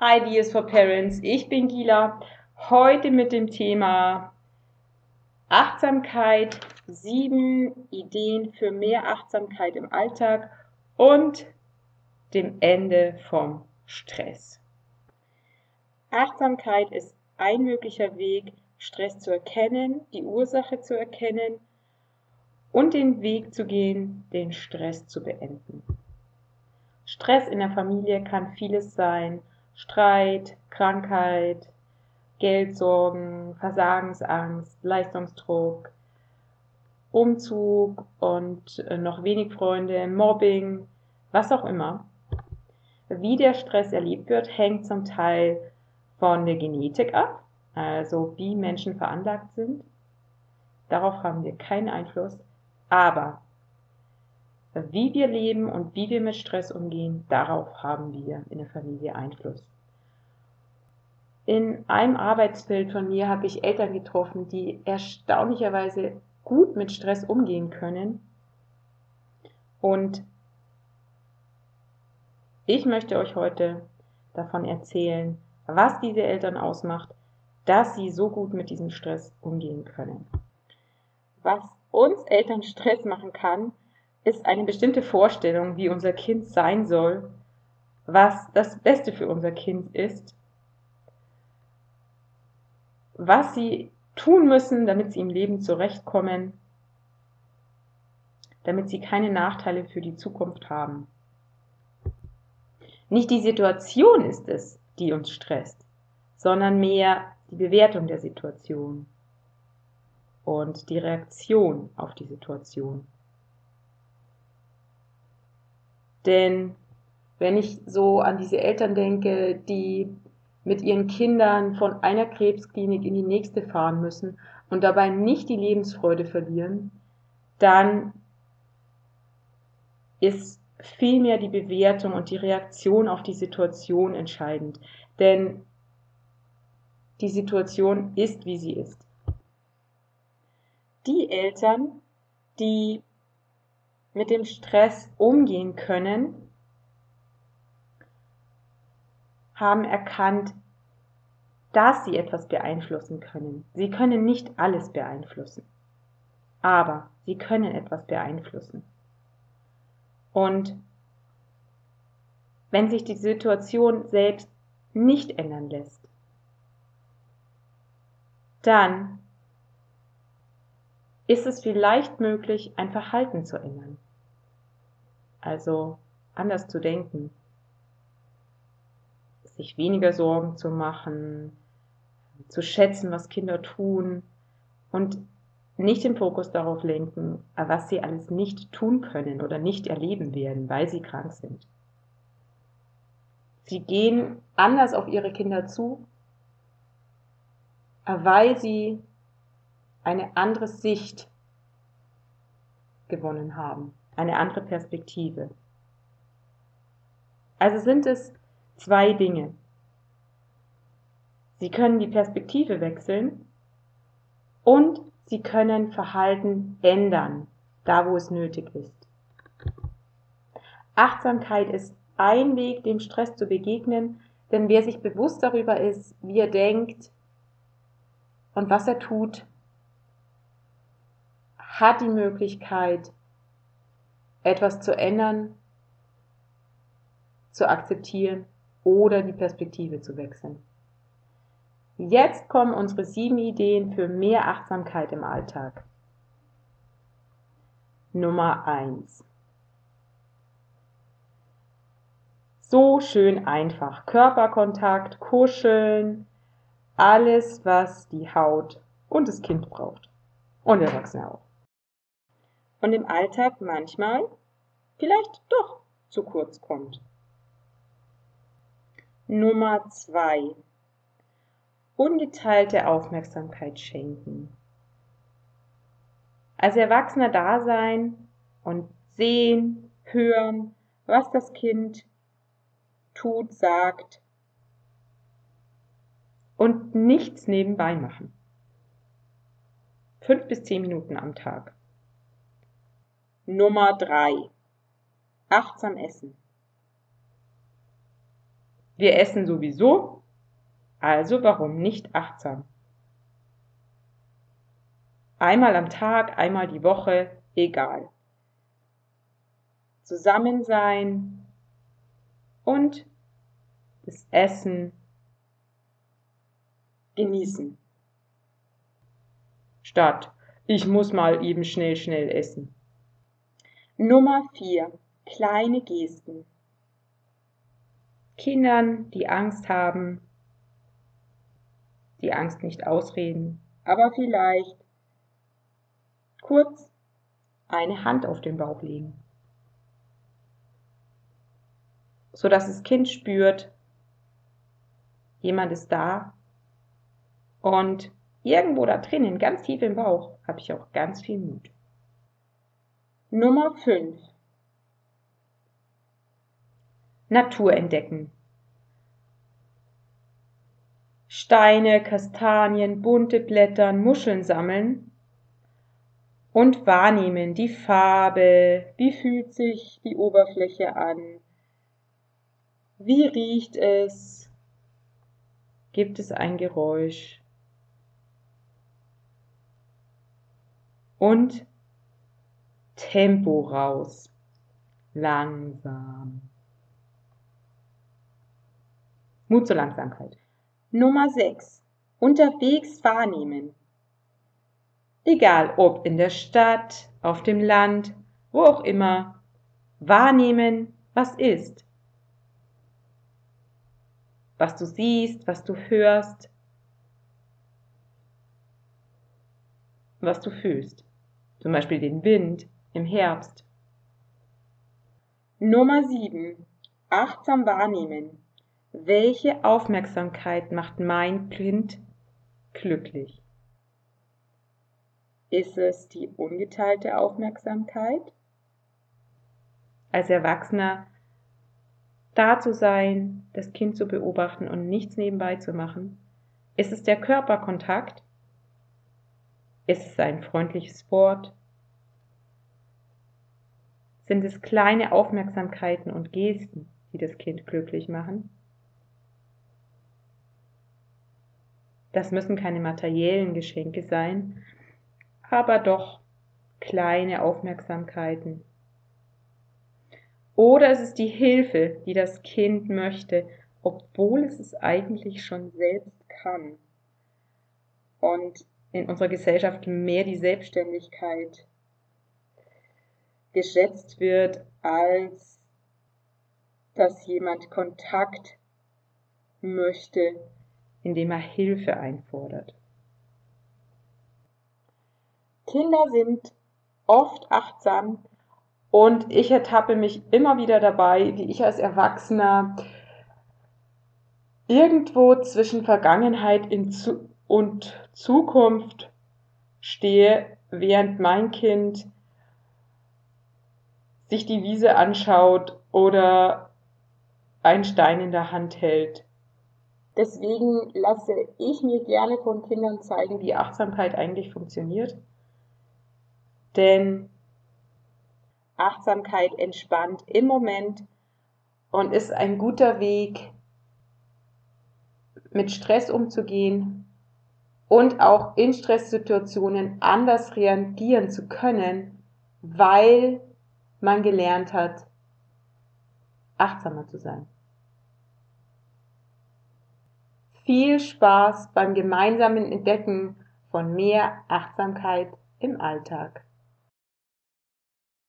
Ideas for Parents. Ich bin Gila. Heute mit dem Thema Achtsamkeit, sieben Ideen für mehr Achtsamkeit im Alltag und dem Ende vom Stress. Achtsamkeit ist ein möglicher Weg, Stress zu erkennen, die Ursache zu erkennen und den Weg zu gehen, den Stress zu beenden. Stress in der Familie kann vieles sein, Streit, Krankheit, Geldsorgen, Versagensangst, Leistungsdruck, Umzug und äh, noch wenig Freunde, Mobbing, was auch immer. Wie der Stress erlebt wird, hängt zum Teil von der Genetik ab, also wie Menschen veranlagt sind. Darauf haben wir keinen Einfluss. Aber wie wir leben und wie wir mit Stress umgehen, darauf haben wir in der Familie Einfluss. In einem Arbeitsfeld von mir habe ich Eltern getroffen, die erstaunlicherweise gut mit Stress umgehen können. Und ich möchte euch heute davon erzählen, was diese Eltern ausmacht, dass sie so gut mit diesem Stress umgehen können. Was uns Eltern Stress machen kann, ist eine bestimmte Vorstellung, wie unser Kind sein soll, was das Beste für unser Kind ist, was sie tun müssen, damit sie im Leben zurechtkommen, damit sie keine Nachteile für die Zukunft haben. Nicht die Situation ist es, die uns stresst, sondern mehr die Bewertung der Situation und die Reaktion auf die Situation. Denn wenn ich so an diese Eltern denke, die mit ihren Kindern von einer Krebsklinik in die nächste fahren müssen und dabei nicht die Lebensfreude verlieren, dann ist vielmehr die Bewertung und die Reaktion auf die Situation entscheidend. Denn die Situation ist, wie sie ist. Die Eltern, die mit dem Stress umgehen können, haben erkannt, dass sie etwas beeinflussen können. Sie können nicht alles beeinflussen, aber sie können etwas beeinflussen. Und wenn sich die Situation selbst nicht ändern lässt, dann ist es vielleicht möglich, ein Verhalten zu ändern. Also anders zu denken, sich weniger Sorgen zu machen, zu schätzen, was Kinder tun. Und nicht den Fokus darauf lenken, was sie alles nicht tun können oder nicht erleben werden, weil sie krank sind. Sie gehen anders auf ihre Kinder zu, weil sie eine andere Sicht gewonnen haben eine andere Perspektive. Also sind es zwei Dinge. Sie können die Perspektive wechseln und sie können Verhalten ändern, da wo es nötig ist. Achtsamkeit ist ein Weg, dem Stress zu begegnen, denn wer sich bewusst darüber ist, wie er denkt und was er tut, hat die Möglichkeit, etwas zu ändern, zu akzeptieren oder die Perspektive zu wechseln. Jetzt kommen unsere sieben Ideen für mehr Achtsamkeit im Alltag. Nummer eins. So schön einfach. Körperkontakt, Kuscheln, alles, was die Haut und das Kind braucht. Und Erwachsene auch und im Alltag manchmal vielleicht doch zu kurz kommt. Nummer zwei: Ungeteilte Aufmerksamkeit schenken. Als Erwachsener da sein und sehen, hören, was das Kind tut, sagt und nichts nebenbei machen. Fünf bis zehn Minuten am Tag. Nummer drei: Achtsam essen. Wir essen sowieso, also warum nicht achtsam? Einmal am Tag, einmal die Woche, egal. Zusammen sein und das Essen genießen. Statt ich muss mal eben schnell, schnell essen. Nummer 4. Kleine Gesten. Kindern, die Angst haben, die Angst nicht ausreden, aber vielleicht kurz eine Hand auf den Bauch legen, sodass das Kind spürt, jemand ist da und irgendwo da drinnen, ganz tief im Bauch, habe ich auch ganz viel Mut. Nummer 5. Natur entdecken. Steine, Kastanien, bunte Blätter, Muscheln sammeln und wahrnehmen die Farbe, wie fühlt sich die Oberfläche an, wie riecht es, gibt es ein Geräusch und Tempo raus, langsam. Mut zur Langsamkeit. Nummer 6. Unterwegs wahrnehmen. Egal ob in der Stadt, auf dem Land, wo auch immer. Wahrnehmen, was ist. Was du siehst, was du hörst, was du fühlst. Zum Beispiel den Wind im Herbst. Nummer 7. Achtsam wahrnehmen. Welche Aufmerksamkeit macht mein Kind glücklich? Ist es die ungeteilte Aufmerksamkeit? Als Erwachsener da zu sein, das Kind zu beobachten und nichts nebenbei zu machen? Ist es der Körperkontakt? Ist es ein freundliches Wort? Sind es kleine Aufmerksamkeiten und Gesten, die das Kind glücklich machen? Das müssen keine materiellen Geschenke sein, aber doch kleine Aufmerksamkeiten. Oder es ist die Hilfe, die das Kind möchte, obwohl es es eigentlich schon selbst kann. Und in unserer Gesellschaft mehr die Selbstständigkeit geschätzt wird, als dass jemand Kontakt möchte indem er Hilfe einfordert. Kinder sind oft achtsam und ich ertappe mich immer wieder dabei, wie ich als Erwachsener irgendwo zwischen Vergangenheit und Zukunft stehe, während mein Kind sich die Wiese anschaut oder einen Stein in der Hand hält. Deswegen lasse ich mir gerne von Kindern zeigen, wie Achtsamkeit eigentlich funktioniert. Denn Achtsamkeit entspannt im Moment und ist ein guter Weg, mit Stress umzugehen und auch in Stresssituationen anders reagieren zu können, weil man gelernt hat, achtsamer zu sein. Viel Spaß beim gemeinsamen Entdecken von mehr Achtsamkeit im Alltag.